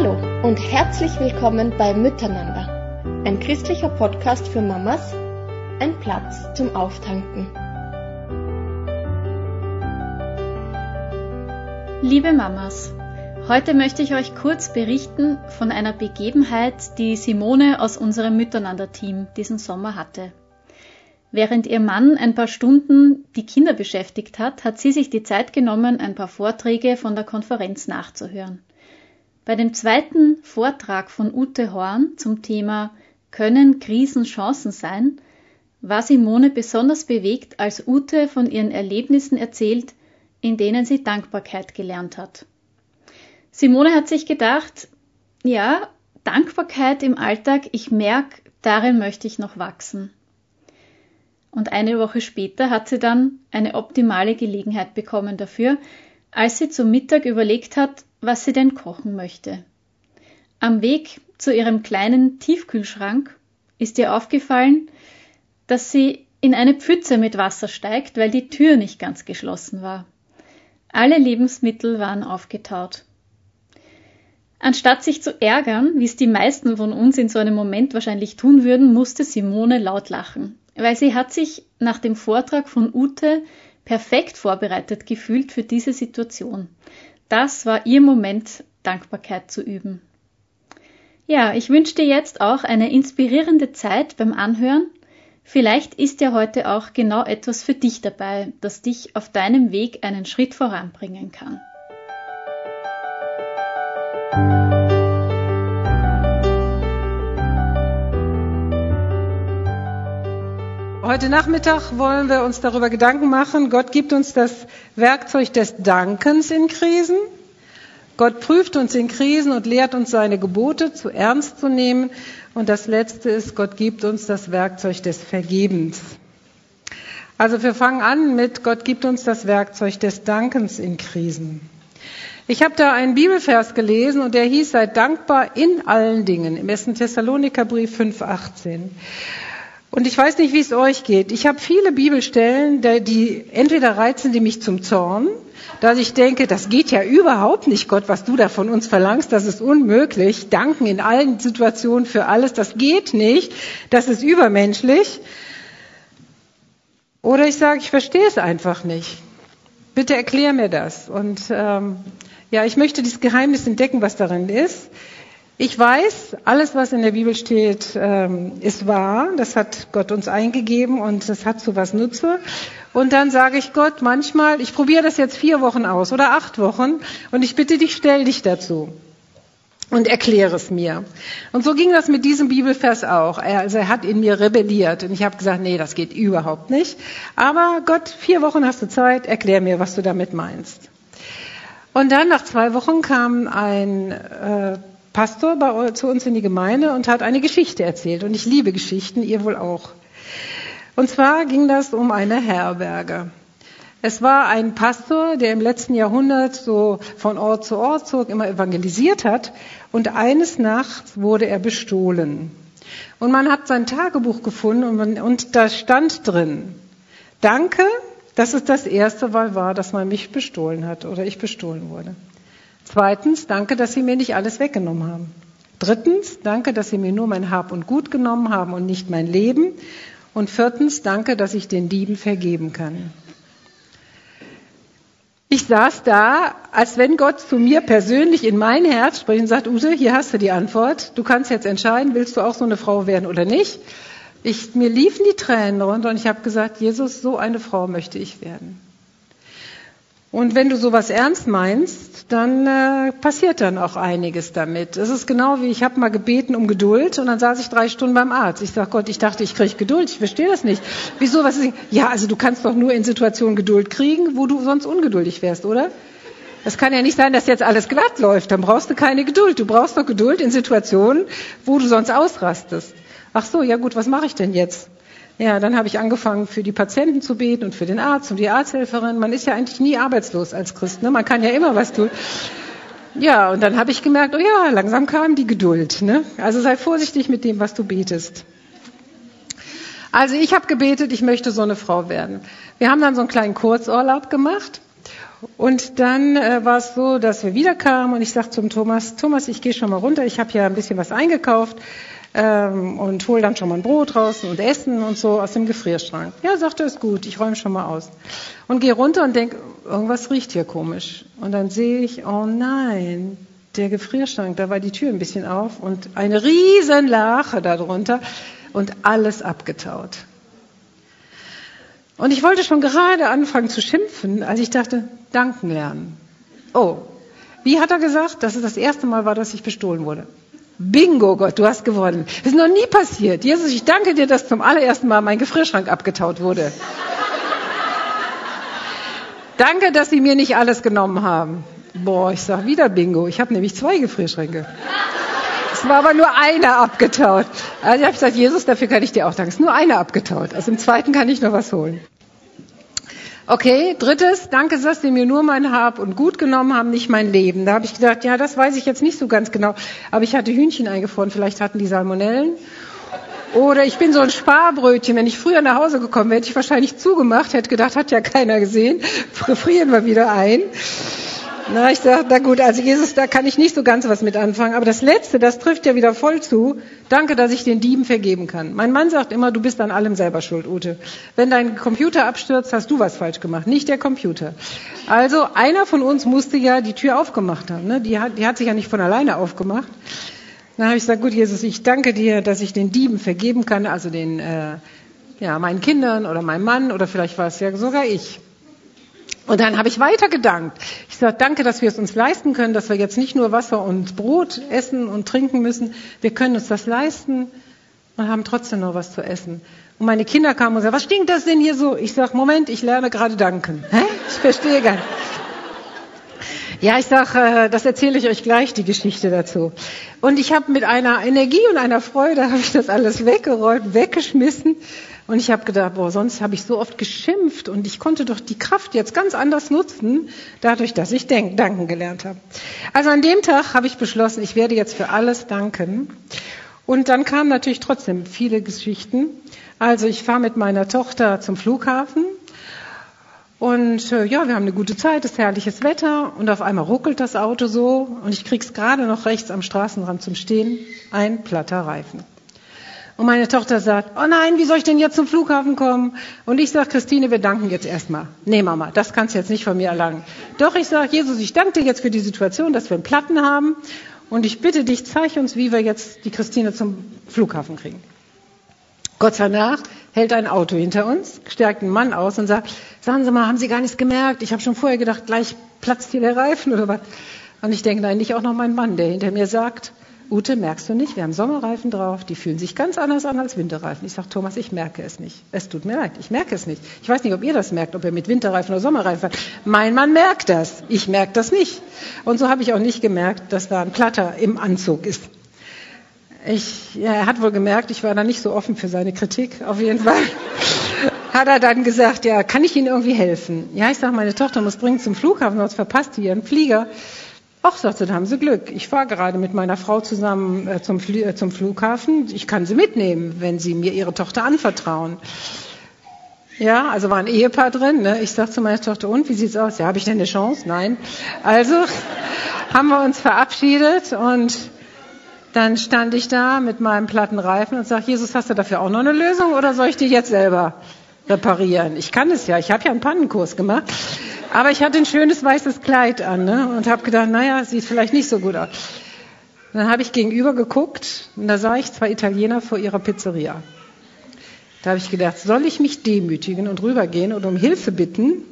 Hallo und herzlich willkommen bei Miteinander, ein christlicher Podcast für Mamas, ein Platz zum Auftanken. Liebe Mamas, heute möchte ich euch kurz berichten von einer Begebenheit, die Simone aus unserem Miteinander-Team diesen Sommer hatte. Während ihr Mann ein paar Stunden die Kinder beschäftigt hat, hat sie sich die Zeit genommen, ein paar Vorträge von der Konferenz nachzuhören. Bei dem zweiten Vortrag von Ute Horn zum Thema Können Krisen Chancen sein, war Simone besonders bewegt, als Ute von ihren Erlebnissen erzählt, in denen sie Dankbarkeit gelernt hat. Simone hat sich gedacht, ja, Dankbarkeit im Alltag, ich merke, darin möchte ich noch wachsen und eine Woche später hat sie dann eine optimale Gelegenheit bekommen dafür, als sie zum Mittag überlegt hat, was sie denn kochen möchte. Am Weg zu ihrem kleinen Tiefkühlschrank ist ihr aufgefallen, dass sie in eine Pfütze mit Wasser steigt, weil die Tür nicht ganz geschlossen war. Alle Lebensmittel waren aufgetaut. Anstatt sich zu ärgern, wie es die meisten von uns in so einem Moment wahrscheinlich tun würden, musste Simone laut lachen weil sie hat sich nach dem Vortrag von Ute perfekt vorbereitet gefühlt für diese Situation. Das war ihr Moment, Dankbarkeit zu üben. Ja, ich wünsche dir jetzt auch eine inspirierende Zeit beim Anhören. Vielleicht ist ja heute auch genau etwas für dich dabei, das dich auf deinem Weg einen Schritt voranbringen kann. Heute Nachmittag wollen wir uns darüber Gedanken machen. Gott gibt uns das Werkzeug des Dankens in Krisen. Gott prüft uns in Krisen und lehrt uns seine Gebote zu ernst zu nehmen. Und das Letzte ist, Gott gibt uns das Werkzeug des Vergebens. Also wir fangen an mit, Gott gibt uns das Werkzeug des Dankens in Krisen. Ich habe da einen Bibelvers gelesen und der hieß, seid dankbar in allen Dingen, im 1. Thessalonikerbrief 5,18. Und ich weiß nicht, wie es euch geht. Ich habe viele Bibelstellen, die entweder reizen die mich zum Zorn, dass ich denke, das geht ja überhaupt nicht, Gott, was du da von uns verlangst, das ist unmöglich. Danken in allen Situationen für alles, das geht nicht, das ist übermenschlich. Oder ich sage, ich verstehe es einfach nicht. Bitte erklär mir das. Und ähm, ja, ich möchte dieses Geheimnis entdecken, was darin ist. Ich weiß, alles, was in der Bibel steht, ähm, ist wahr. Das hat Gott uns eingegeben und das hat zu was Nutze. Und dann sage ich Gott manchmal, ich probiere das jetzt vier Wochen aus oder acht Wochen und ich bitte dich, stell dich dazu und erkläre es mir. Und so ging das mit diesem Bibelvers auch. Er, also er hat in mir rebelliert und ich habe gesagt, nee, das geht überhaupt nicht. Aber Gott, vier Wochen hast du Zeit, erklär mir, was du damit meinst. Und dann nach zwei Wochen kam ein äh, Pastor bei, zu uns in die Gemeinde und hat eine Geschichte erzählt. Und ich liebe Geschichten, ihr wohl auch. Und zwar ging das um eine Herberge. Es war ein Pastor, der im letzten Jahrhundert so von Ort zu Ort zog, immer evangelisiert hat. Und eines Nachts wurde er bestohlen. Und man hat sein Tagebuch gefunden und, man, und da stand drin, danke, dass es das erste Mal war, dass man mich bestohlen hat oder ich bestohlen wurde. Zweitens, danke, dass Sie mir nicht alles weggenommen haben. Drittens, danke, dass Sie mir nur mein Hab und Gut genommen haben und nicht mein Leben. Und viertens, danke, dass ich den Dieben vergeben kann. Ich saß da, als wenn Gott zu mir persönlich in mein Herz spricht und sagt, Ute, hier hast du die Antwort. Du kannst jetzt entscheiden, willst du auch so eine Frau werden oder nicht. Ich, mir liefen die Tränen runter und ich habe gesagt, Jesus, so eine Frau möchte ich werden. Und wenn du sowas ernst meinst, dann äh, passiert dann auch einiges damit. Es ist genau wie, ich habe mal gebeten um Geduld und dann saß ich drei Stunden beim Arzt. Ich sag Gott, ich dachte, ich kriege Geduld, ich verstehe das nicht. Wieso, was ist Ja, also du kannst doch nur in Situationen Geduld kriegen, wo du sonst ungeduldig wärst, oder? Es kann ja nicht sein, dass jetzt alles glatt läuft, dann brauchst du keine Geduld. Du brauchst doch Geduld in Situationen, wo du sonst ausrastest. Ach so, ja gut, was mache ich denn jetzt? Ja, dann habe ich angefangen, für die Patienten zu beten und für den Arzt und die Arzthelferin. Man ist ja eigentlich nie arbeitslos als Christ. Ne? Man kann ja immer was tun. Ja, und dann habe ich gemerkt, oh ja, langsam kam die Geduld. Ne? Also sei vorsichtig mit dem, was du betest. Also ich habe gebetet, ich möchte so eine Frau werden. Wir haben dann so einen kleinen Kurzurlaub gemacht. Und dann äh, war es so, dass wir wiederkamen und ich sagte zum Thomas, Thomas, ich gehe schon mal runter, ich habe ja ein bisschen was eingekauft ähm, und hole dann schon mal ein Brot draußen und Essen und so aus dem Gefrierschrank. Ja, sagte, ist gut, ich räume schon mal aus. Und gehe runter und denke, irgendwas riecht hier komisch. Und dann sehe ich, oh nein, der Gefrierschrank, da war die Tür ein bisschen auf und eine riesen Lache darunter und alles abgetaut. Und ich wollte schon gerade anfangen zu schimpfen, als ich dachte, danken lernen. Oh, wie hat er gesagt, dass es das erste Mal war, dass ich bestohlen wurde? Bingo, Gott, du hast gewonnen. Das ist noch nie passiert. Jesus, ich danke dir, dass zum allerersten Mal mein Gefrierschrank abgetaut wurde. danke, dass sie mir nicht alles genommen haben. Boah, ich sag wieder Bingo. Ich habe nämlich zwei Gefrierschränke. Es war aber nur einer abgetaut. Also ich habe gesagt, Jesus, dafür kann ich dir auch danken. Es ist nur einer abgetaut. Also im zweiten kann ich noch was holen. Okay, drittes, danke, dass Sie mir nur mein Hab und Gut genommen haben, nicht mein Leben. Da habe ich gedacht, ja, das weiß ich jetzt nicht so ganz genau. Aber ich hatte Hühnchen eingefroren, vielleicht hatten die Salmonellen. Oder ich bin so ein Sparbrötchen. Wenn ich früher nach Hause gekommen wäre, hätte ich wahrscheinlich zugemacht, hätte gedacht, hat ja keiner gesehen. Frieren wir wieder ein. Na, ich sage, na gut, also Jesus, da kann ich nicht so ganz was mit anfangen. Aber das Letzte, das trifft ja wieder voll zu. Danke, dass ich den Dieben vergeben kann. Mein Mann sagt immer, du bist an allem selber schuld, Ute. Wenn dein Computer abstürzt, hast du was falsch gemacht, nicht der Computer. Also einer von uns musste ja die Tür aufgemacht haben. Ne? Die, hat, die hat sich ja nicht von alleine aufgemacht. Dann habe ich gesagt, gut, Jesus, ich danke dir, dass ich den Dieben vergeben kann, also den, äh, ja, meinen Kindern oder meinem Mann oder vielleicht war es ja sogar ich. Und dann habe ich weiter gedankt. Ich sage, danke, dass wir es uns leisten können, dass wir jetzt nicht nur Wasser und Brot essen und trinken müssen. Wir können uns das leisten und haben trotzdem noch was zu essen. Und meine Kinder kamen und sagten, was stinkt das denn hier so? Ich sage, Moment, ich lerne gerade danken. Hä? Ich verstehe gar nicht. Ja, ich sage, äh, das erzähle ich euch gleich, die Geschichte dazu. Und ich habe mit einer Energie und einer Freude, habe ich das alles weggeräumt, weggeschmissen und ich habe gedacht, boah, sonst habe ich so oft geschimpft und ich konnte doch die Kraft jetzt ganz anders nutzen, dadurch, dass ich denk, danken gelernt habe. Also an dem Tag habe ich beschlossen, ich werde jetzt für alles danken. Und dann kamen natürlich trotzdem viele Geschichten. Also ich fahre mit meiner Tochter zum Flughafen und äh, ja, wir haben eine gute Zeit, es ist herrliches Wetter und auf einmal ruckelt das Auto so und ich krieg's gerade noch rechts am Straßenrand zum Stehen, ein platter Reifen. Und meine Tochter sagt, oh nein, wie soll ich denn jetzt zum Flughafen kommen? Und ich sage, Christine, wir danken jetzt erstmal. Nee, Mama, das kannst du jetzt nicht von mir erlangen. Doch, ich sage, Jesus, ich danke dir jetzt für die Situation, dass wir einen Platten haben. Und ich bitte dich, zeig uns, wie wir jetzt die Christine zum Flughafen kriegen. Gott sei Dank hält ein Auto hinter uns, stärkt einen Mann aus und sagt, sagen Sie mal, haben Sie gar nichts gemerkt? Ich habe schon vorher gedacht, gleich platzt hier der Reifen oder was. Und ich denke, nein, nicht auch noch mein Mann, der hinter mir sagt, Ute, merkst du nicht, wir haben Sommerreifen drauf, die fühlen sich ganz anders an als Winterreifen. Ich sage, Thomas, ich merke es nicht. Es tut mir leid, ich merke es nicht. Ich weiß nicht, ob ihr das merkt, ob ihr mit Winterreifen oder Sommerreifen fahrt. Mein Mann merkt das, ich merke das nicht. Und so habe ich auch nicht gemerkt, dass da ein Platter im Anzug ist. Ich, er hat wohl gemerkt, ich war da nicht so offen für seine Kritik, auf jeden Fall. hat er dann gesagt, ja, kann ich Ihnen irgendwie helfen? Ja, ich sage, meine Tochter muss dringend zum Flughafen, sonst verpasst die ihren Flieger. Ach, sagte, da haben Sie Glück. Ich fahre gerade mit meiner Frau zusammen äh, zum, Fl äh, zum Flughafen. Ich kann Sie mitnehmen, wenn Sie mir Ihre Tochter anvertrauen. Ja, also war ein Ehepaar drin. Ne? Ich sag zu meiner Tochter, und wie sieht's aus? Ja, habe ich denn eine Chance? Nein. Also haben wir uns verabschiedet und dann stand ich da mit meinem platten Reifen und sag, Jesus, hast du dafür auch noch eine Lösung oder soll ich die jetzt selber reparieren? Ich kann es ja. Ich habe ja einen Pannenkurs gemacht. Aber ich hatte ein schönes weißes Kleid an ne? und habe gedacht, naja, sieht vielleicht nicht so gut aus. dann habe ich gegenüber geguckt und da sah ich zwei Italiener vor ihrer Pizzeria. Da habe ich gedacht, soll ich mich demütigen und rübergehen und um Hilfe bitten?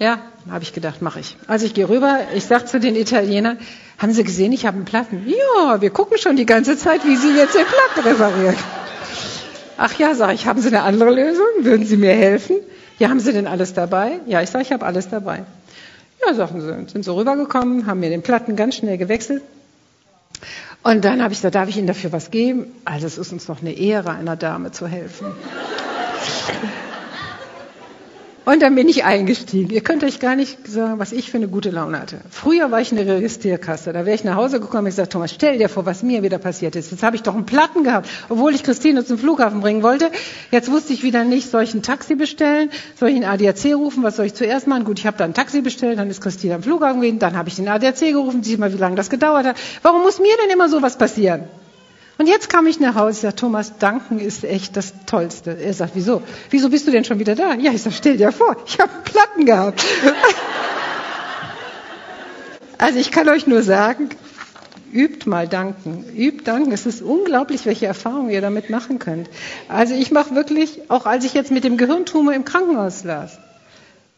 Ja, habe ich gedacht, mache ich. Also ich gehe rüber, ich sage zu den Italienern, haben Sie gesehen, ich habe einen Platten? Ja, wir gucken schon die ganze Zeit, wie Sie jetzt den Platten reparieren. Ach ja, sage ich, haben Sie eine andere Lösung? Würden Sie mir helfen? Ja, haben Sie denn alles dabei? Ja, ich sage, ich habe alles dabei. Ja, sagen sie, sind so rübergekommen, haben mir den Platten ganz schnell gewechselt. Und dann habe ich gesagt, darf ich Ihnen dafür was geben? Also es ist uns noch eine Ehre, einer Dame zu helfen. Und dann bin ich eingestiegen. Ihr könnt euch gar nicht sagen, was ich für eine gute Laune hatte. Früher war ich in der Registrierkasse. Da wäre ich nach Hause gekommen und ich gesagt, Thomas, stell dir vor, was mir wieder passiert ist. Jetzt habe ich doch einen Platten gehabt, obwohl ich Christine zum Flughafen bringen wollte. Jetzt wusste ich wieder nicht, soll ich ein Taxi bestellen? Soll ich einen ADAC rufen? Was soll ich zuerst machen? Gut, ich habe dann ein Taxi bestellt, dann ist Christine am Flughafen gewesen, dann habe ich den ADAC gerufen, sieh mal, wie lange das gedauert hat. Warum muss mir denn immer sowas passieren? Und jetzt kam ich nach Hause, ich sage, Thomas, danken ist echt das Tollste. Er sagt, wieso? Wieso bist du denn schon wieder da? Ja, ich sage, stell dir vor, ich habe Platten gehabt. also ich kann euch nur sagen, übt mal danken. Übt danken. Es ist unglaublich, welche Erfahrungen ihr damit machen könnt. Also ich mache wirklich, auch als ich jetzt mit dem Gehirntumor im Krankenhaus las,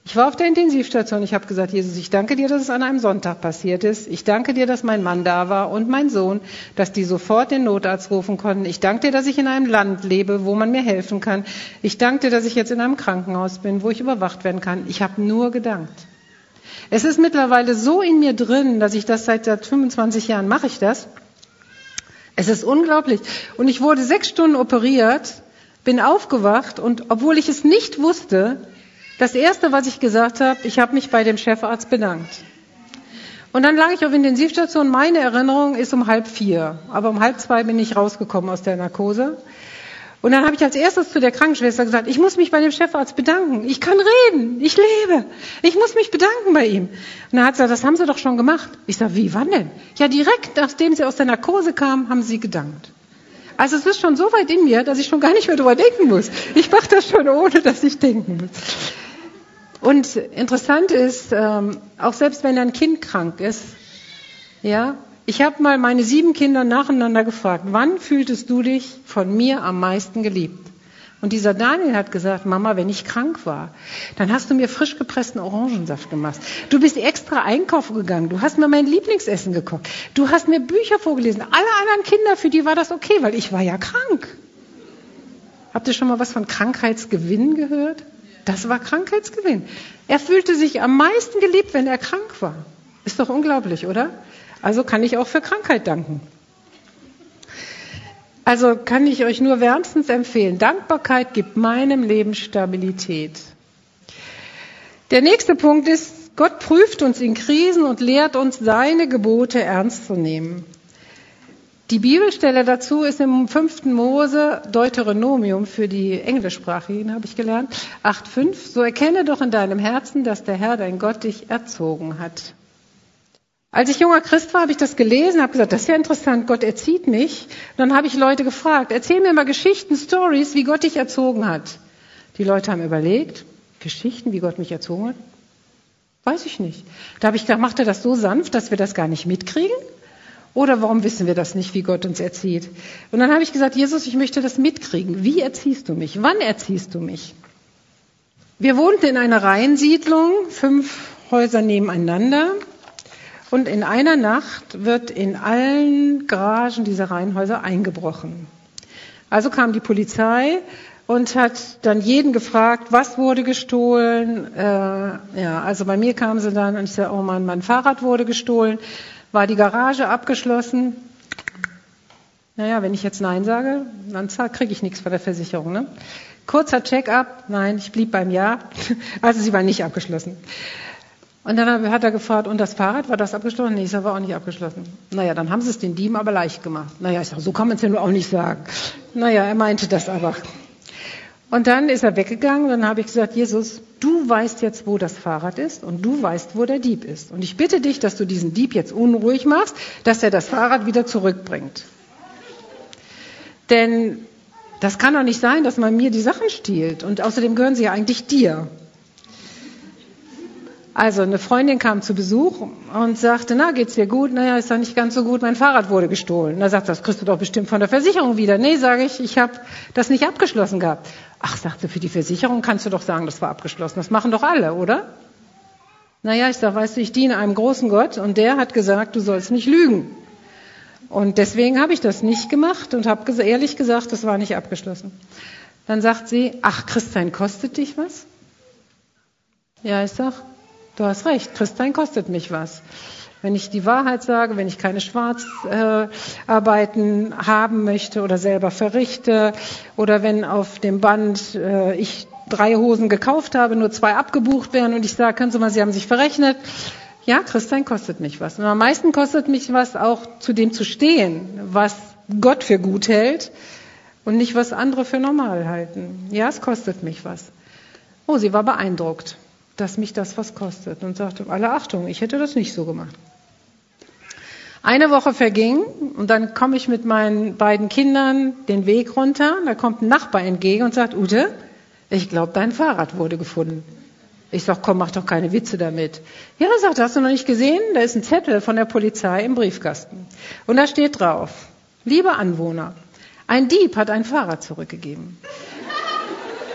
ich war auf der Intensivstation. Ich habe gesagt, Jesus, ich danke dir, dass es an einem Sonntag passiert ist. Ich danke dir, dass mein Mann da war und mein Sohn, dass die sofort den Notarzt rufen konnten. Ich danke dir, dass ich in einem Land lebe, wo man mir helfen kann. Ich danke dir, dass ich jetzt in einem Krankenhaus bin, wo ich überwacht werden kann. Ich habe nur gedankt. Es ist mittlerweile so in mir drin, dass ich das seit, seit 25 Jahren mache ich das. Es ist unglaublich. Und ich wurde sechs Stunden operiert, bin aufgewacht und obwohl ich es nicht wusste, das Erste, was ich gesagt habe, ich habe mich bei dem Chefarzt bedankt. Und dann lag ich auf Intensivstation. Meine Erinnerung ist um halb vier. Aber um halb zwei bin ich rausgekommen aus der Narkose. Und dann habe ich als erstes zu der Krankenschwester gesagt, ich muss mich bei dem Chefarzt bedanken. Ich kann reden. Ich lebe. Ich muss mich bedanken bei ihm. Und dann hat sie gesagt, das haben Sie doch schon gemacht. Ich sage, wie, wann denn? Ja, direkt nachdem Sie aus der Narkose kamen, haben Sie gedankt. Also es ist schon so weit in mir, dass ich schon gar nicht mehr drüber denken muss. Ich mache das schon, ohne dass ich denken muss. Und interessant ist, ähm, auch selbst wenn ein Kind krank ist, ja, ich habe mal meine sieben Kinder nacheinander gefragt, wann fühltest du dich von mir am meisten geliebt? Und dieser Daniel hat gesagt, Mama, wenn ich krank war, dann hast du mir frisch gepressten Orangensaft gemacht. Du bist extra einkaufen gegangen. Du hast mir mein Lieblingsessen gekocht. Du hast mir Bücher vorgelesen. Alle anderen Kinder, für die war das okay, weil ich war ja krank. Habt ihr schon mal was von Krankheitsgewinn gehört? Das war Krankheitsgewinn. Er fühlte sich am meisten geliebt, wenn er krank war. Ist doch unglaublich, oder? Also kann ich auch für Krankheit danken. Also kann ich euch nur wärmstens empfehlen. Dankbarkeit gibt meinem Leben Stabilität. Der nächste Punkt ist, Gott prüft uns in Krisen und lehrt uns, seine Gebote ernst zu nehmen. Die Bibelstelle dazu ist im 5. Mose Deuteronomium für die Englischsprachigen, habe ich gelernt, 8.5. So erkenne doch in deinem Herzen, dass der Herr, dein Gott, dich erzogen hat. Als ich junger Christ war, habe ich das gelesen, habe gesagt, das ist ja interessant, Gott erzieht mich. Dann habe ich Leute gefragt, erzähl mir mal Geschichten, Stories, wie Gott dich erzogen hat. Die Leute haben überlegt, Geschichten, wie Gott mich erzogen hat? Weiß ich nicht. Da habe ich gedacht, macht er das so sanft, dass wir das gar nicht mitkriegen? Oder warum wissen wir das nicht, wie Gott uns erzieht? Und dann habe ich gesagt, Jesus, ich möchte das mitkriegen. Wie erziehst du mich? Wann erziehst du mich? Wir wohnten in einer Reihensiedlung, fünf Häuser nebeneinander. Und in einer Nacht wird in allen Garagen dieser Reihenhäuser eingebrochen. Also kam die Polizei und hat dann jeden gefragt, was wurde gestohlen. Äh, ja, also bei mir kamen sie dann und ich sagte, oh Mann, mein Fahrrad wurde gestohlen war die Garage abgeschlossen. Naja, wenn ich jetzt Nein sage, dann kriege ich nichts von der Versicherung. Ne? Kurzer Check-up, nein, ich blieb beim Ja. Also sie war nicht abgeschlossen. Und dann hat er gefragt, und das Fahrrad, war das abgeschlossen? Nee, das war auch nicht abgeschlossen. Naja, dann haben sie es den Dieben aber leicht gemacht. Naja, ich sage, so kann man es ja nur auch nicht sagen. Naja, er meinte das aber. Und dann ist er weggegangen dann habe ich gesagt, Jesus, du weißt jetzt, wo das Fahrrad ist und du weißt, wo der Dieb ist. Und ich bitte dich, dass du diesen Dieb jetzt unruhig machst, dass er das Fahrrad wieder zurückbringt. Denn das kann doch nicht sein, dass man mir die Sachen stiehlt. Und außerdem gehören sie ja eigentlich dir. Also eine Freundin kam zu Besuch und sagte, na, geht's dir gut? Naja, ist doch nicht ganz so gut, mein Fahrrad wurde gestohlen. Da sagt, das kriegst du doch bestimmt von der Versicherung wieder. Nee, sage ich, ich habe das nicht abgeschlossen gehabt. Ach, sagte, für die Versicherung kannst du doch sagen, das war abgeschlossen. Das machen doch alle, oder? Naja, ich sage, weißt du, ich diene einem großen Gott und der hat gesagt, du sollst nicht lügen. Und deswegen habe ich das nicht gemacht und habe ehrlich gesagt, das war nicht abgeschlossen. Dann sagt sie, ach, Christsein kostet dich was? Ja, ich sag, Du hast recht, Christsein kostet mich was. Wenn ich die Wahrheit sage, wenn ich keine Schwarzarbeiten äh, haben möchte oder selber verrichte oder wenn auf dem Band äh, ich drei Hosen gekauft habe, nur zwei abgebucht werden und ich sage, können Sie mal, Sie haben sich verrechnet. Ja, Christsein kostet mich was. Und am meisten kostet mich was, auch zu dem zu stehen, was Gott für gut hält und nicht, was andere für normal halten. Ja, es kostet mich was. Oh, sie war beeindruckt, dass mich das was kostet und sagte, alle Achtung, ich hätte das nicht so gemacht. Eine Woche verging und dann komme ich mit meinen beiden Kindern den Weg runter. Da kommt ein Nachbar entgegen und sagt, Ute, ich glaube, dein Fahrrad wurde gefunden. Ich sag, komm, mach doch keine Witze damit. Ja, sagt, hast du noch nicht gesehen? Da ist ein Zettel von der Polizei im Briefkasten. Und da steht drauf, liebe Anwohner, ein Dieb hat ein Fahrrad zurückgegeben.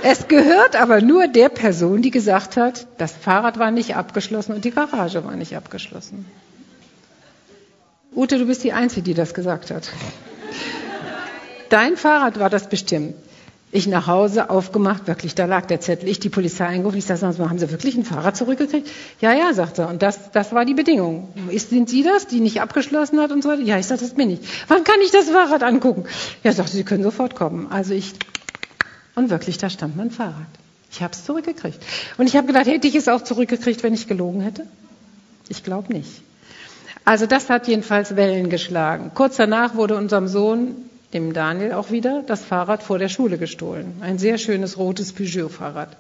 Es gehört aber nur der Person, die gesagt hat, das Fahrrad war nicht abgeschlossen und die Garage war nicht abgeschlossen. Ute, du bist die Einzige, die das gesagt hat. Dein Fahrrad war das bestimmt. Ich nach Hause aufgemacht, wirklich, da lag der Zettel. Ich die Polizei eingerufen. Ich sage, haben Sie wirklich ein Fahrrad zurückgekriegt? Ja, ja, sagt er. Und das, das war die Bedingung. Ist, sind Sie das, die nicht abgeschlossen hat und so weiter? Ja, ich sage, das bin ich. Wann kann ich das Fahrrad angucken? Ja, sagte, Sie können sofort kommen. Also ich, und wirklich, da stand mein Fahrrad. Ich habe es zurückgekriegt. Und ich habe gedacht, hätte ich es auch zurückgekriegt, wenn ich gelogen hätte? Ich glaube nicht. Also das hat jedenfalls Wellen geschlagen. Kurz danach wurde unserem Sohn dem Daniel auch wieder das Fahrrad vor der Schule gestohlen. Ein sehr schönes rotes Peugeot-Fahrrad.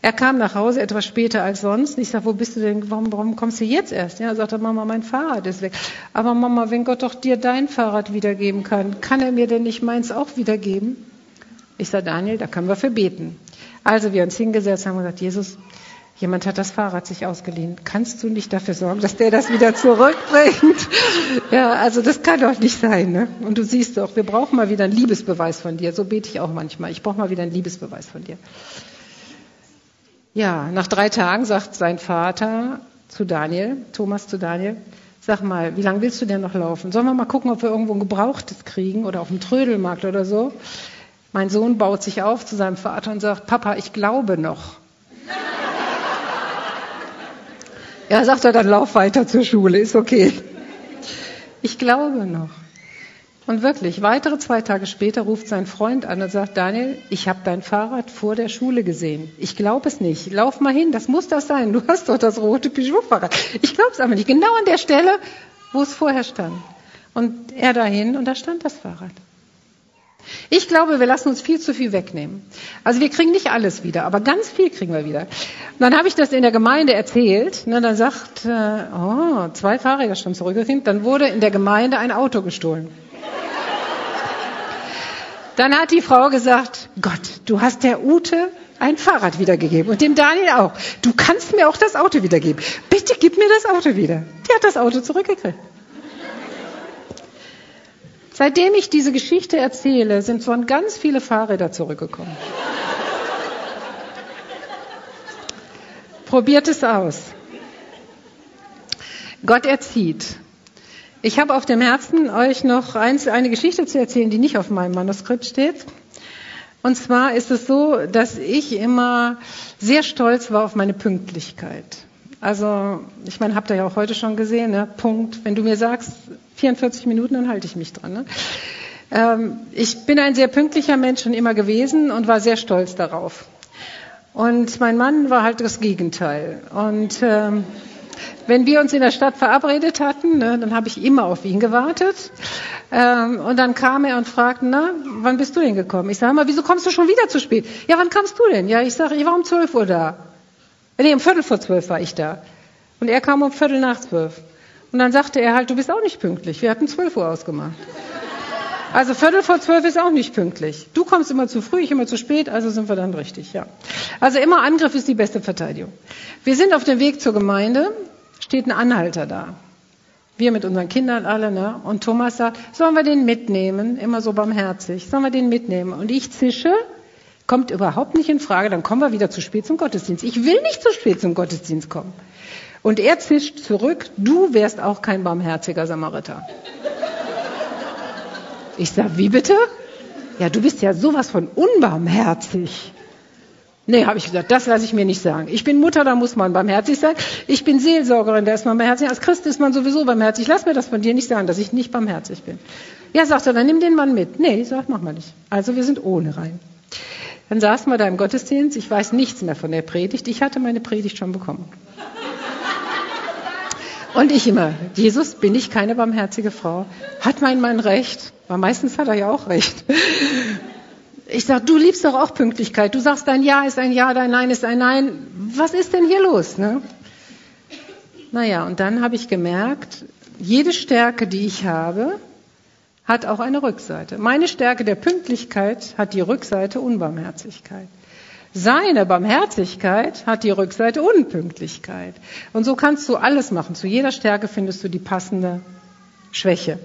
Er kam nach Hause etwas später als sonst. Ich sage, wo bist du denn? Warum, warum kommst du jetzt erst? Ja, er sagte, Mama, mein Fahrrad ist weg. Aber Mama, wenn Gott doch dir dein Fahrrad wiedergeben kann, kann er mir denn nicht meins auch wiedergeben? Ich sage, Daniel, da können wir für beten. Also wir uns hingesetzt haben und gesagt, Jesus, Jemand hat das Fahrrad sich ausgeliehen. Kannst du nicht dafür sorgen, dass der das wieder zurückbringt? ja, also das kann doch nicht sein. Ne? Und du siehst doch, wir brauchen mal wieder einen Liebesbeweis von dir. So bete ich auch manchmal. Ich brauche mal wieder einen Liebesbeweis von dir. Ja, nach drei Tagen sagt sein Vater zu Daniel, Thomas zu Daniel, sag mal, wie lange willst du denn noch laufen? Sollen wir mal gucken, ob wir irgendwo ein Gebrauchtes kriegen oder auf dem Trödelmarkt oder so? Mein Sohn baut sich auf zu seinem Vater und sagt, Papa, ich glaube noch. Ja, sagt er, dann lauf weiter zur Schule, ist okay. Ich glaube noch. Und wirklich, weitere zwei Tage später ruft sein Freund an und sagt, Daniel, ich habe dein Fahrrad vor der Schule gesehen. Ich glaube es nicht. Lauf mal hin, das muss das sein. Du hast doch das rote Peugeot-Fahrrad. Ich glaube es aber nicht. Genau an der Stelle, wo es vorher stand. Und er dahin und da stand das Fahrrad. Ich glaube, wir lassen uns viel zu viel wegnehmen. Also wir kriegen nicht alles wieder, aber ganz viel kriegen wir wieder. Und dann habe ich das in der Gemeinde erzählt. Ne, dann sagt, äh, oh, zwei Fahrräder schon zurückgekriegt. Dann wurde in der Gemeinde ein Auto gestohlen. Dann hat die Frau gesagt, Gott, du hast der Ute ein Fahrrad wiedergegeben und dem Daniel auch. Du kannst mir auch das Auto wiedergeben. Bitte gib mir das Auto wieder. Die hat das Auto zurückgekriegt. Seitdem ich diese Geschichte erzähle, sind schon ganz viele Fahrräder zurückgekommen. Probiert es aus. Gott erzieht. Ich habe auf dem Herzen, euch noch eins, eine Geschichte zu erzählen, die nicht auf meinem Manuskript steht. Und zwar ist es so, dass ich immer sehr stolz war auf meine Pünktlichkeit. Also, ich meine, habt ihr ja auch heute schon gesehen, ne? Punkt. Wenn du mir sagst, 44 Minuten, dann halte ich mich dran. Ne? Ähm, ich bin ein sehr pünktlicher Mensch schon immer gewesen und war sehr stolz darauf. Und mein Mann war halt das Gegenteil. Und ähm, wenn wir uns in der Stadt verabredet hatten, ne, dann habe ich immer auf ihn gewartet. Ähm, und dann kam er und fragte, na, wann bist du denn gekommen? Ich sage mal, wieso kommst du schon wieder zu spät? Ja, wann kamst du denn? Ja, ich sage, ich war um 12 Uhr da. Nee, um Viertel vor zwölf war ich da. Und er kam um Viertel nach zwölf. Und dann sagte er halt, du bist auch nicht pünktlich. Wir hatten zwölf Uhr ausgemacht. Also Viertel vor zwölf ist auch nicht pünktlich. Du kommst immer zu früh, ich immer zu spät, also sind wir dann richtig, ja. Also immer Angriff ist die beste Verteidigung. Wir sind auf dem Weg zur Gemeinde, steht ein Anhalter da. Wir mit unseren Kindern alle, ne? Und Thomas sagt, sollen wir den mitnehmen? Immer so barmherzig. Sollen wir den mitnehmen? Und ich zische Kommt überhaupt nicht in Frage, dann kommen wir wieder zu spät zum Gottesdienst. Ich will nicht zu spät zum Gottesdienst kommen. Und er zischt zurück, du wärst auch kein barmherziger Samariter. Ich sag, wie bitte? Ja, du bist ja sowas von unbarmherzig. Nee, habe ich gesagt, das lasse ich mir nicht sagen. Ich bin Mutter, da muss man barmherzig sein. Ich bin Seelsorgerin, da ist man barmherzig. Als Christ ist man sowieso barmherzig. Lass mir das von dir nicht sagen, dass ich nicht barmherzig bin. Ja, sagt er, dann nimm den Mann mit. Nee, ich sag, mach mal nicht. Also wir sind ohne rein. Dann saßen wir da im Gottesdienst. Ich weiß nichts mehr von der Predigt. Ich hatte meine Predigt schon bekommen. Und ich immer, Jesus, bin ich keine barmherzige Frau? Hat mein Mann recht? Weil meistens hat er ja auch recht. Ich sag, du liebst doch auch Pünktlichkeit. Du sagst, dein Ja ist ein Ja, dein Nein ist ein Nein. Was ist denn hier los? Ne? Naja, und dann habe ich gemerkt, jede Stärke, die ich habe, hat auch eine Rückseite. Meine Stärke der Pünktlichkeit hat die Rückseite Unbarmherzigkeit. Seine Barmherzigkeit hat die Rückseite Unpünktlichkeit. Und so kannst du alles machen. Zu jeder Stärke findest du die passende Schwäche.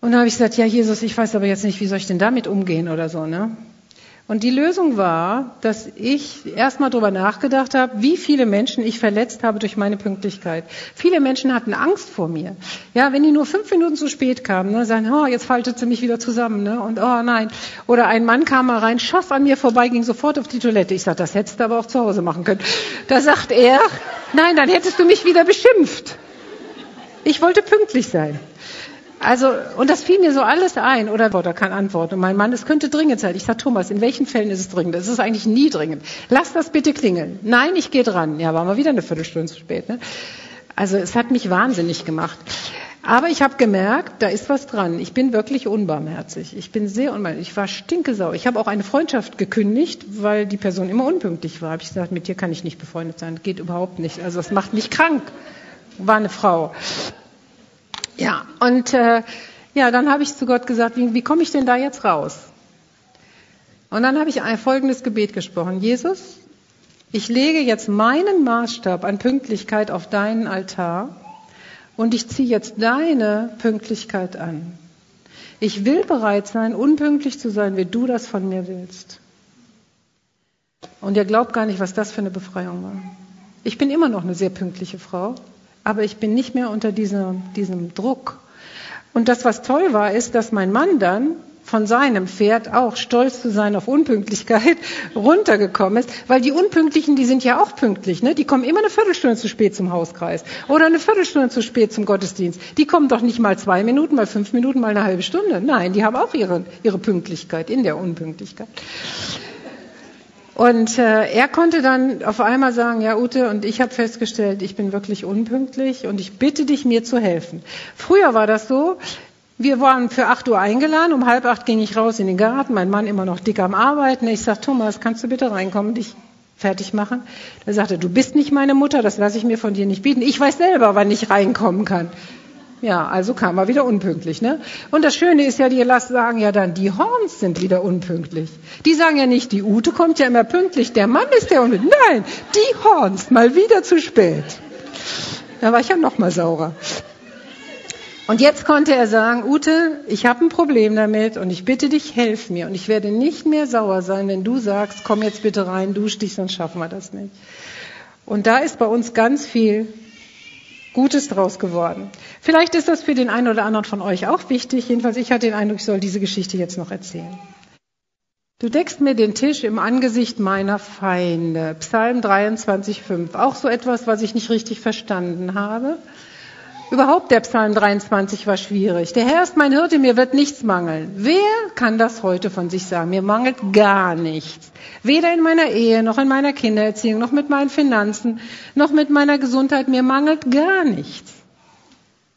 Und da habe ich gesagt, ja Jesus, ich weiß aber jetzt nicht, wie soll ich denn damit umgehen oder so. Ne? Und die Lösung war, dass ich erstmal darüber nachgedacht habe, wie viele Menschen ich verletzt habe durch meine Pünktlichkeit. Viele Menschen hatten Angst vor mir. Ja, wenn die nur fünf Minuten zu spät kamen, ne, sagen, oh, jetzt faltet sie mich wieder zusammen, ne, und oh nein. Oder ein Mann kam mal rein, schoss an mir vorbei, ging sofort auf die Toilette. Ich sage, das hättest du aber auch zu Hause machen können. Da sagt er, nein, dann hättest du mich wieder beschimpft. Ich wollte pünktlich sein. Also, und das fiel mir so alles ein, oder oder kann antworten. Und mein Mann, es könnte dringend sein. Ich sage, Thomas, in welchen Fällen ist es dringend? Es ist eigentlich nie dringend. Lass das bitte klingeln. Nein, ich gehe dran. Ja, war mal wieder eine Viertelstunde zu spät. Ne? Also, es hat mich wahnsinnig gemacht. Aber ich habe gemerkt, da ist was dran. Ich bin wirklich unbarmherzig. Ich bin sehr unbarmherzig. Ich war stinkesau. Ich habe auch eine Freundschaft gekündigt, weil die Person immer unpünktlich war. Habe ich gesagt, mit dir kann ich nicht befreundet sein. Geht überhaupt nicht. Also, das macht mich krank. War eine Frau. Ja, und äh, ja, dann habe ich zu Gott gesagt, wie, wie komme ich denn da jetzt raus? Und dann habe ich ein folgendes Gebet gesprochen. Jesus, ich lege jetzt meinen Maßstab an Pünktlichkeit auf deinen Altar und ich ziehe jetzt deine Pünktlichkeit an. Ich will bereit sein, unpünktlich zu sein, wie du das von mir willst. Und ihr glaubt gar nicht, was das für eine Befreiung war. Ich bin immer noch eine sehr pünktliche Frau aber ich bin nicht mehr unter diesem, diesem Druck. Und das, was toll war, ist, dass mein Mann dann von seinem Pferd auch stolz zu sein auf Unpünktlichkeit runtergekommen ist, weil die Unpünktlichen, die sind ja auch pünktlich, ne? Die kommen immer eine Viertelstunde zu spät zum Hauskreis oder eine Viertelstunde zu spät zum Gottesdienst. Die kommen doch nicht mal zwei Minuten, mal fünf Minuten, mal eine halbe Stunde. Nein, die haben auch ihre, ihre Pünktlichkeit in der Unpünktlichkeit. Und äh, er konnte dann auf einmal sagen, ja Ute, und ich habe festgestellt, ich bin wirklich unpünktlich und ich bitte dich, mir zu helfen. Früher war das so, wir waren für acht Uhr eingeladen, um halb acht ging ich raus in den Garten, mein Mann immer noch dick am Arbeiten. Ich sag, Thomas, kannst du bitte reinkommen, dich fertig machen? Er sagte, du bist nicht meine Mutter, das lasse ich mir von dir nicht bieten. Ich weiß selber, wann ich reinkommen kann. Ja, also kam er wieder unpünktlich. Ne? Und das Schöne ist ja, die sagen ja dann, die Horns sind wieder unpünktlich. Die sagen ja nicht, die Ute kommt ja immer pünktlich, der Mann ist der unpünktlich. Nein, die Horns, mal wieder zu spät. Da war ich ja noch mal saurer. Und jetzt konnte er sagen, Ute, ich habe ein Problem damit und ich bitte dich, helf mir. Und ich werde nicht mehr sauer sein, wenn du sagst, komm jetzt bitte rein, dusch dich, sonst schaffen wir das nicht. Und da ist bei uns ganz viel Gutes draus geworden. Vielleicht ist das für den einen oder anderen von euch auch wichtig. Jedenfalls, ich hatte den Eindruck, ich soll diese Geschichte jetzt noch erzählen. Du deckst mir den Tisch im Angesicht meiner Feinde. Psalm 23,5. Auch so etwas, was ich nicht richtig verstanden habe. Überhaupt der Psalm 23 war schwierig. Der Herr ist mein Hirte, mir wird nichts mangeln. Wer kann das heute von sich sagen? Mir mangelt gar nichts. Weder in meiner Ehe, noch in meiner Kindererziehung, noch mit meinen Finanzen, noch mit meiner Gesundheit. Mir mangelt gar nichts.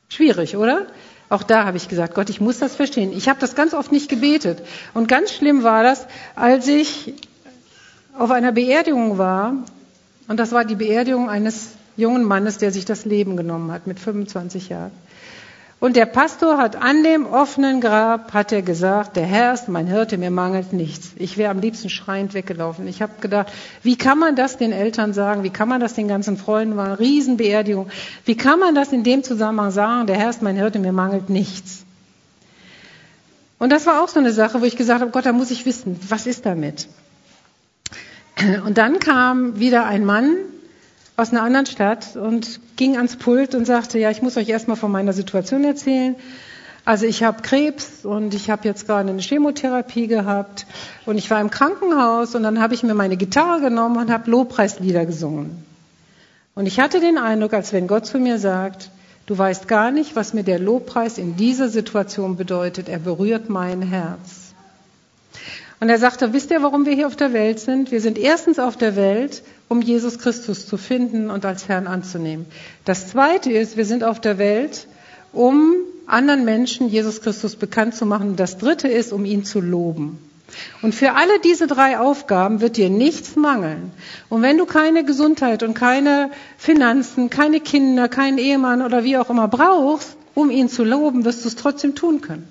Schwierig, oder? Auch da habe ich gesagt, Gott, ich muss das verstehen. Ich habe das ganz oft nicht gebetet. Und ganz schlimm war das, als ich auf einer Beerdigung war. Und das war die Beerdigung eines jungen Mannes, der sich das Leben genommen hat mit 25 Jahren. Und der Pastor hat an dem offenen Grab, hat er gesagt, der Herr ist mein Hirte, mir mangelt nichts. Ich wäre am liebsten schreiend weggelaufen. Ich habe gedacht, wie kann man das den Eltern sagen? Wie kann man das den ganzen Freunden eine Riesenbeerdigung. Wie kann man das in dem Zusammenhang sagen, der Herr ist mein Hirte, mir mangelt nichts? Und das war auch so eine Sache, wo ich gesagt habe, Gott, da muss ich wissen, was ist damit? Und dann kam wieder ein Mann, aus einer anderen Stadt und ging ans Pult und sagte, ja, ich muss euch erstmal von meiner Situation erzählen. Also ich habe Krebs und ich habe jetzt gerade eine Chemotherapie gehabt und ich war im Krankenhaus und dann habe ich mir meine Gitarre genommen und habe Lobpreislieder gesungen. Und ich hatte den Eindruck, als wenn Gott zu mir sagt, du weißt gar nicht, was mir der Lobpreis in dieser Situation bedeutet. Er berührt mein Herz. Und er sagte, wisst ihr, warum wir hier auf der Welt sind? Wir sind erstens auf der Welt, um Jesus Christus zu finden und als Herrn anzunehmen. Das zweite ist, wir sind auf der Welt, um anderen Menschen Jesus Christus bekannt zu machen. Das dritte ist, um ihn zu loben. Und für alle diese drei Aufgaben wird dir nichts mangeln. Und wenn du keine Gesundheit und keine Finanzen, keine Kinder, keinen Ehemann oder wie auch immer brauchst, um ihn zu loben, wirst du es trotzdem tun können.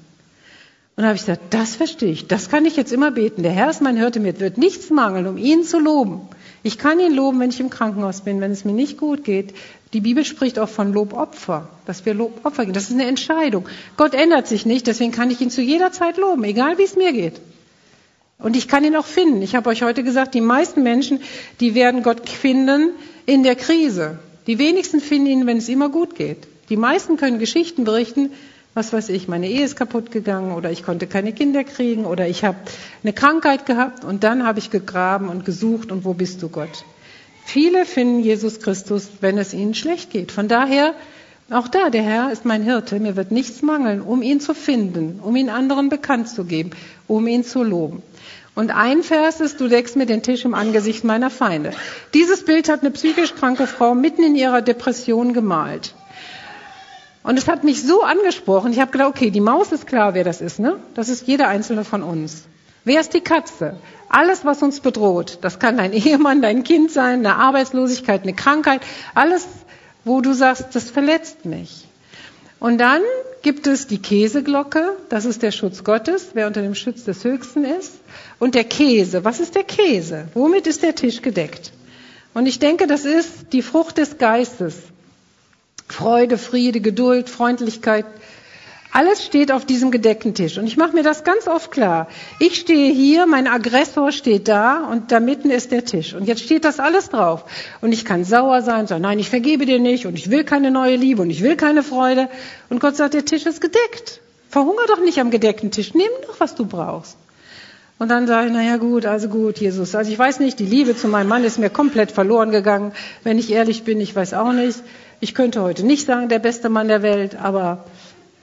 Und da habe ich gesagt, das verstehe ich, das kann ich jetzt immer beten. Der Herr ist mein Hirte, mir wird nichts mangeln, um ihn zu loben. Ich kann ihn loben, wenn ich im Krankenhaus bin, wenn es mir nicht gut geht. Die Bibel spricht auch von Lobopfer, dass wir Lobopfer geben. Das ist eine Entscheidung. Gott ändert sich nicht, deswegen kann ich ihn zu jeder Zeit loben, egal wie es mir geht. Und ich kann ihn auch finden. Ich habe euch heute gesagt, die meisten Menschen, die werden Gott finden in der Krise. Die wenigsten finden ihn, wenn es immer gut geht. Die meisten können Geschichten berichten, was weiß ich, meine Ehe ist kaputt gegangen oder ich konnte keine Kinder kriegen oder ich habe eine Krankheit gehabt und dann habe ich gegraben und gesucht und wo bist du Gott? Viele finden Jesus Christus, wenn es ihnen schlecht geht. Von daher, auch da, der Herr ist mein Hirte, mir wird nichts mangeln, um ihn zu finden, um ihn anderen bekannt zu geben, um ihn zu loben. Und ein Vers ist, du deckst mir den Tisch im Angesicht meiner Feinde. Dieses Bild hat eine psychisch kranke Frau mitten in ihrer Depression gemalt. Und es hat mich so angesprochen, ich habe gedacht, okay, die Maus ist klar, wer das ist, ne? Das ist jeder einzelne von uns. Wer ist die Katze? Alles, was uns bedroht, das kann dein Ehemann, dein Kind sein, eine Arbeitslosigkeit, eine Krankheit, alles, wo du sagst, das verletzt mich. Und dann gibt es die Käseglocke, das ist der Schutz Gottes, wer unter dem Schutz des Höchsten ist. Und der Käse, was ist der Käse? Womit ist der Tisch gedeckt? Und ich denke, das ist die Frucht des Geistes. Freude, Friede, Geduld, Freundlichkeit, alles steht auf diesem gedeckten Tisch. Und ich mache mir das ganz oft klar. Ich stehe hier, mein Aggressor steht da und da mitten ist der Tisch. Und jetzt steht das alles drauf. Und ich kann sauer sein, sagen, nein, ich vergebe dir nicht und ich will keine neue Liebe und ich will keine Freude. Und Gott sagt, der Tisch ist gedeckt. Verhunger doch nicht am gedeckten Tisch. Nimm doch, was du brauchst. Und dann sage ich, naja gut, also gut, Jesus. Also ich weiß nicht, die Liebe zu meinem Mann ist mir komplett verloren gegangen. Wenn ich ehrlich bin, ich weiß auch nicht. Ich könnte heute nicht sagen, der beste Mann der Welt, aber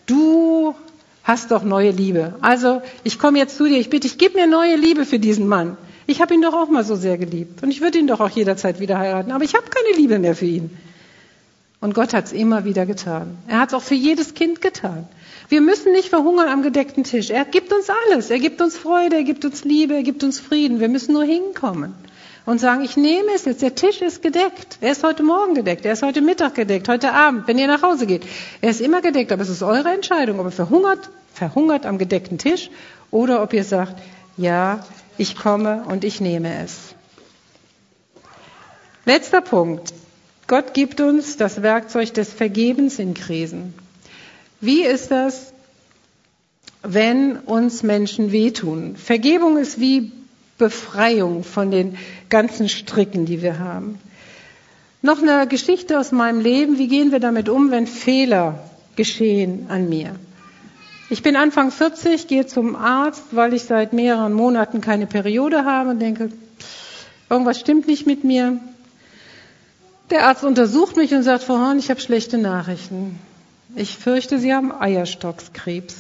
du hast doch neue Liebe. Also ich komme jetzt zu dir, ich bitte dich, gib mir neue Liebe für diesen Mann. Ich habe ihn doch auch mal so sehr geliebt und ich würde ihn doch auch jederzeit wieder heiraten, aber ich habe keine Liebe mehr für ihn. Und Gott hat es immer wieder getan. Er hat es auch für jedes Kind getan. Wir müssen nicht verhungern am gedeckten Tisch. Er gibt uns alles. Er gibt uns Freude, er gibt uns Liebe, er gibt uns Frieden. Wir müssen nur hinkommen und sagen, ich nehme es jetzt. Der Tisch ist gedeckt. Er ist heute Morgen gedeckt. Er ist heute Mittag gedeckt. Heute Abend, wenn ihr nach Hause geht. Er ist immer gedeckt. Aber es ist eure Entscheidung, ob ihr verhungert, verhungert am gedeckten Tisch oder ob ihr sagt, ja, ich komme und ich nehme es. Letzter Punkt. Gott gibt uns das Werkzeug des Vergebens in Krisen. Wie ist das, wenn uns Menschen wehtun? Vergebung ist wie Befreiung von den ganzen Stricken, die wir haben. Noch eine Geschichte aus meinem Leben. Wie gehen wir damit um, wenn Fehler geschehen an mir? Ich bin Anfang 40, gehe zum Arzt, weil ich seit mehreren Monaten keine Periode habe und denke, irgendwas stimmt nicht mit mir. Der Arzt untersucht mich und sagt, Frau Horn, ich habe schlechte Nachrichten. Ich fürchte, Sie haben Eierstockskrebs.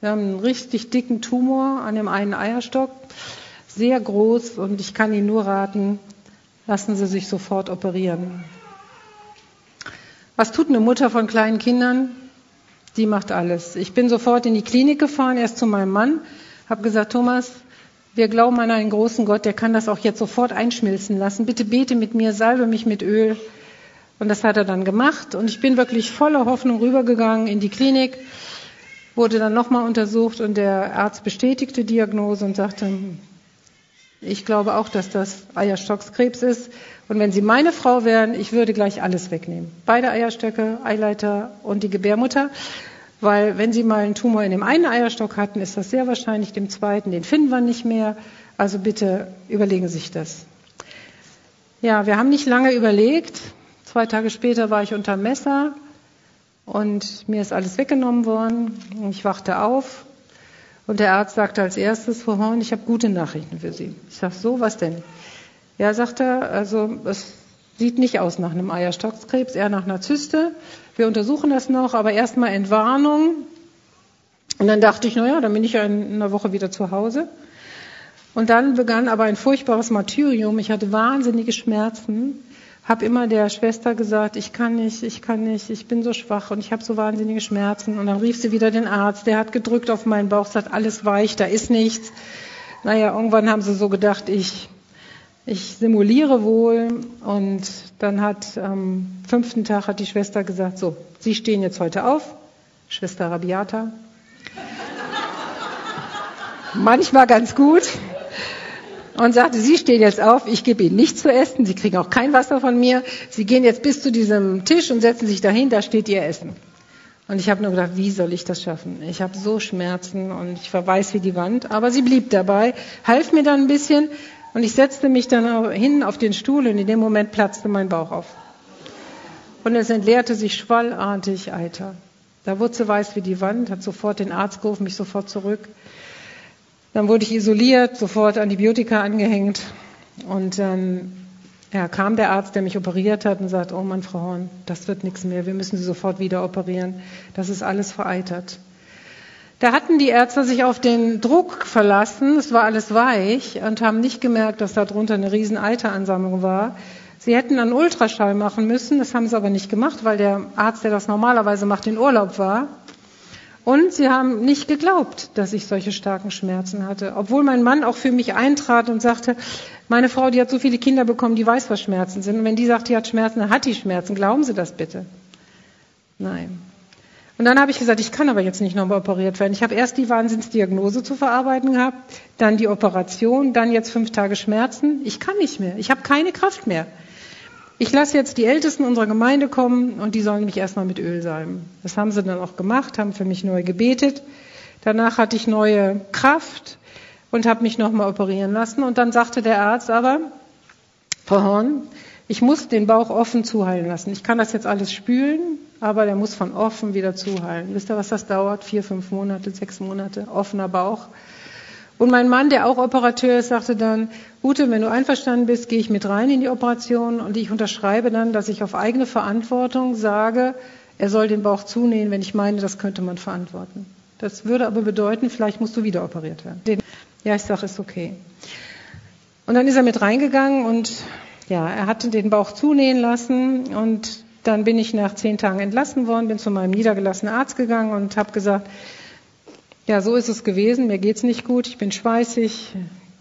Sie haben einen richtig dicken Tumor an dem einen Eierstock, sehr groß und ich kann Ihnen nur raten, lassen Sie sich sofort operieren. Was tut eine Mutter von kleinen Kindern? Die macht alles. Ich bin sofort in die Klinik gefahren, erst zu meinem Mann, habe gesagt, Thomas, wir glauben an einen großen Gott, der kann das auch jetzt sofort einschmilzen lassen. Bitte bete mit mir, salbe mich mit Öl. Und das hat er dann gemacht. Und ich bin wirklich voller Hoffnung rübergegangen in die Klinik, wurde dann nochmal untersucht und der Arzt bestätigte die Diagnose und sagte, ich glaube auch, dass das Eierstockskrebs ist. Und wenn Sie meine Frau wären, ich würde gleich alles wegnehmen. Beide Eierstöcke, Eileiter und die Gebärmutter. Weil wenn Sie mal einen Tumor in dem einen Eierstock hatten, ist das sehr wahrscheinlich dem zweiten. Den finden wir nicht mehr. Also bitte überlegen Sie sich das. Ja, wir haben nicht lange überlegt. Zwei Tage später war ich unter Messer und mir ist alles weggenommen worden. Ich wachte auf und der Arzt sagte als erstes, Frau Horn, ich habe gute Nachrichten für Sie. Ich sage, so, was denn? Ja, sagt er, also es sieht nicht aus nach einem Eierstockskrebs, eher nach einer Zyste. Wir untersuchen das noch, aber erstmal Entwarnung. Und dann dachte ich, naja, dann bin ich ja in einer Woche wieder zu Hause. Und dann begann aber ein furchtbares Martyrium. Ich hatte wahnsinnige Schmerzen, habe immer der Schwester gesagt, ich kann nicht, ich kann nicht, ich bin so schwach und ich habe so wahnsinnige Schmerzen. Und dann rief sie wieder den Arzt, der hat gedrückt auf meinen Bauch, sagt, alles weich, da ist nichts. Naja, irgendwann haben sie so gedacht, ich, ich simuliere wohl. Und dann hat am fünften Tag hat die Schwester gesagt, so, Sie stehen jetzt heute auf, Schwester Rabiata. Manchmal ganz gut. Und sagte, Sie stehen jetzt auf, ich gebe Ihnen nichts zu essen, Sie kriegen auch kein Wasser von mir. Sie gehen jetzt bis zu diesem Tisch und setzen sich dahin, da steht Ihr Essen. Und ich habe nur gedacht, wie soll ich das schaffen? Ich habe so Schmerzen und ich verweis wie die Wand. Aber sie blieb dabei, half mir dann ein bisschen und ich setzte mich dann hin auf den Stuhl und in dem Moment platzte mein Bauch auf. Und es entleerte sich schwallartig Eiter. Da wurde sie weiß wie die Wand, hat sofort den Arzt gerufen, mich sofort zurück. Dann wurde ich isoliert, sofort Antibiotika angehängt. Und dann ja, kam der Arzt, der mich operiert hat und sagt, oh Mann, Frau Horn, das wird nichts mehr, wir müssen Sie sofort wieder operieren. Das ist alles vereitert. Da hatten die Ärzte sich auf den Druck verlassen, es war alles weich und haben nicht gemerkt, dass da drunter eine riesen Eiteransammlung war. Sie hätten einen Ultraschall machen müssen, das haben sie aber nicht gemacht, weil der Arzt, der das normalerweise macht, in Urlaub war. Und sie haben nicht geglaubt, dass ich solche starken Schmerzen hatte. Obwohl mein Mann auch für mich eintrat und sagte, meine Frau, die hat so viele Kinder bekommen, die weiß, was Schmerzen sind. Und wenn die sagt, die hat Schmerzen, dann hat die Schmerzen. Glauben Sie das bitte? Nein. Und dann habe ich gesagt, ich kann aber jetzt nicht nochmal operiert werden. Ich habe erst die Wahnsinnsdiagnose zu verarbeiten gehabt, dann die Operation, dann jetzt fünf Tage Schmerzen. Ich kann nicht mehr. Ich habe keine Kraft mehr. Ich lasse jetzt die Ältesten unserer Gemeinde kommen und die sollen mich erstmal mit Öl salben. Das haben sie dann auch gemacht, haben für mich neu gebetet. Danach hatte ich neue Kraft und habe mich nochmal operieren lassen. Und dann sagte der Arzt aber, Frau Horn, ich muss den Bauch offen zuheilen lassen. Ich kann das jetzt alles spülen, aber der muss von offen wieder zuheilen. Wisst ihr, was das dauert? Vier, fünf Monate, sechs Monate, offener Bauch. Und mein Mann, der auch Operateur ist, sagte dann, Ute, wenn du einverstanden bist, gehe ich mit rein in die Operation und ich unterschreibe dann, dass ich auf eigene Verantwortung sage, er soll den Bauch zunähen, wenn ich meine, das könnte man verantworten. Das würde aber bedeuten, vielleicht musst du wieder operiert werden. Ja, ich sage, ist okay. Und dann ist er mit reingegangen und ja, er hatte den Bauch zunähen lassen und dann bin ich nach zehn Tagen entlassen worden, bin zu meinem niedergelassenen Arzt gegangen und habe gesagt, ja, so ist es gewesen. Mir geht's nicht gut. Ich bin schweißig.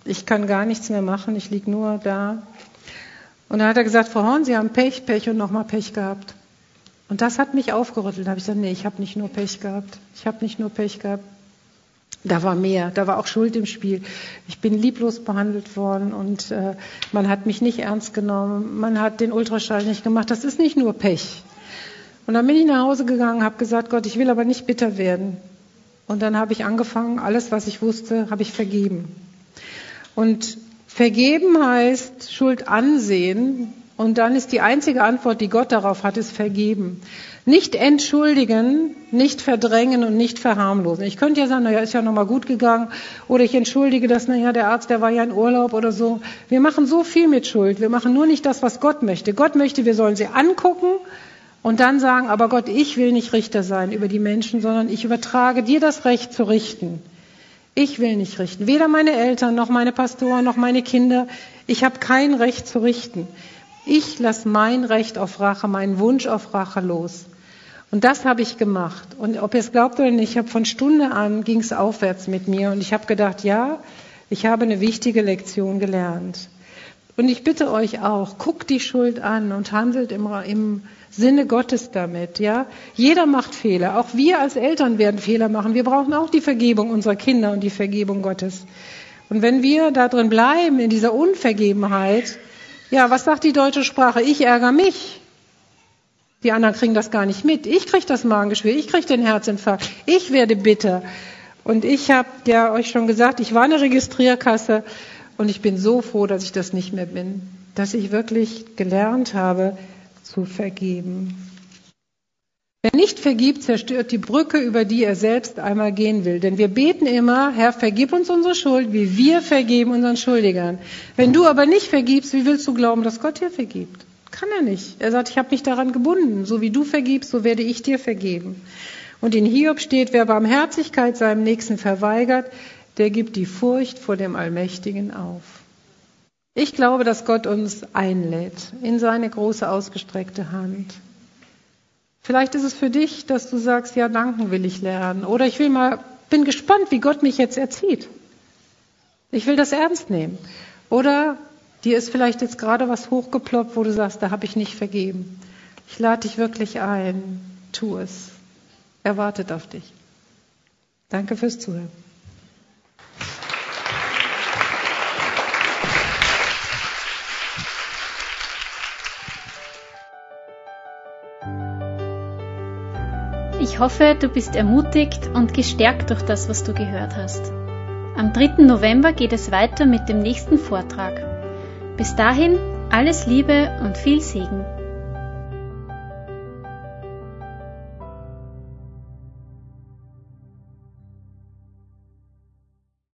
Ich kann gar nichts mehr machen. Ich lieg nur da. Und dann hat er gesagt, Frau Horn, Sie haben Pech, Pech und nochmal Pech gehabt. Und das hat mich aufgerüttelt. Da habe ich gesagt, nee, ich habe nicht nur Pech gehabt. Ich habe nicht nur Pech gehabt. Da war mehr, da war auch Schuld im Spiel. Ich bin lieblos behandelt worden und äh, man hat mich nicht ernst genommen, man hat den Ultraschall nicht gemacht. Das ist nicht nur Pech. Und dann bin ich nach Hause gegangen, habe gesagt, Gott, ich will aber nicht bitter werden. Und dann habe ich angefangen, alles, was ich wusste, habe ich vergeben. Und vergeben heißt Schuld ansehen. Und dann ist die einzige Antwort, die Gott darauf hat, ist vergeben. Nicht entschuldigen, nicht verdrängen und nicht verharmlosen. Ich könnte ja sagen, naja, ist ja nochmal gut gegangen. Oder ich entschuldige das, naja, der Arzt, der war ja in Urlaub oder so. Wir machen so viel mit Schuld. Wir machen nur nicht das, was Gott möchte. Gott möchte, wir sollen sie angucken und dann sagen, aber Gott, ich will nicht Richter sein über die Menschen, sondern ich übertrage dir das Recht zu richten. Ich will nicht richten. Weder meine Eltern noch meine Pastoren noch meine Kinder. Ich habe kein Recht zu richten. Ich lasse mein Recht auf Rache, meinen Wunsch auf Rache los. Und das habe ich gemacht. Und ob ihr es glaubt oder nicht, ich habe von Stunde an ging es aufwärts mit mir und ich habe gedacht, ja, ich habe eine wichtige Lektion gelernt. Und ich bitte euch auch, guckt die Schuld an und handelt im, im Sinne Gottes damit, ja. Jeder macht Fehler. Auch wir als Eltern werden Fehler machen. Wir brauchen auch die Vergebung unserer Kinder und die Vergebung Gottes. Und wenn wir da drin bleiben, in dieser Unvergebenheit, ja, was sagt die deutsche Sprache? Ich ärgere mich. Die anderen kriegen das gar nicht mit. Ich kriege das Magengeschwür, ich kriege den Herzinfarkt, ich werde bitter. Und ich habe ja euch schon gesagt, ich war eine Registrierkasse und ich bin so froh, dass ich das nicht mehr bin, dass ich wirklich gelernt habe zu vergeben. Wer nicht vergibt, zerstört die Brücke, über die er selbst einmal gehen will. Denn wir beten immer, Herr, vergib uns unsere Schuld, wie wir vergeben unseren Schuldigern. Wenn du aber nicht vergibst, wie willst du glauben, dass Gott dir vergibt? Kann er nicht. Er sagt, ich habe mich daran gebunden. So wie du vergibst, so werde ich dir vergeben. Und in Hiob steht, wer Barmherzigkeit seinem Nächsten verweigert, der gibt die Furcht vor dem Allmächtigen auf. Ich glaube, dass Gott uns einlädt in seine große ausgestreckte Hand. Vielleicht ist es für dich, dass du sagst, ja, danken will ich lernen. Oder ich will mal, bin gespannt, wie Gott mich jetzt erzieht. Ich will das ernst nehmen. Oder dir ist vielleicht jetzt gerade was hochgeploppt, wo du sagst, da habe ich nicht vergeben. Ich lade dich wirklich ein. Tu es. Er wartet auf dich. Danke fürs Zuhören. Ich hoffe, du bist ermutigt und gestärkt durch das, was du gehört hast. Am 3. November geht es weiter mit dem nächsten Vortrag. Bis dahin alles Liebe und viel Segen.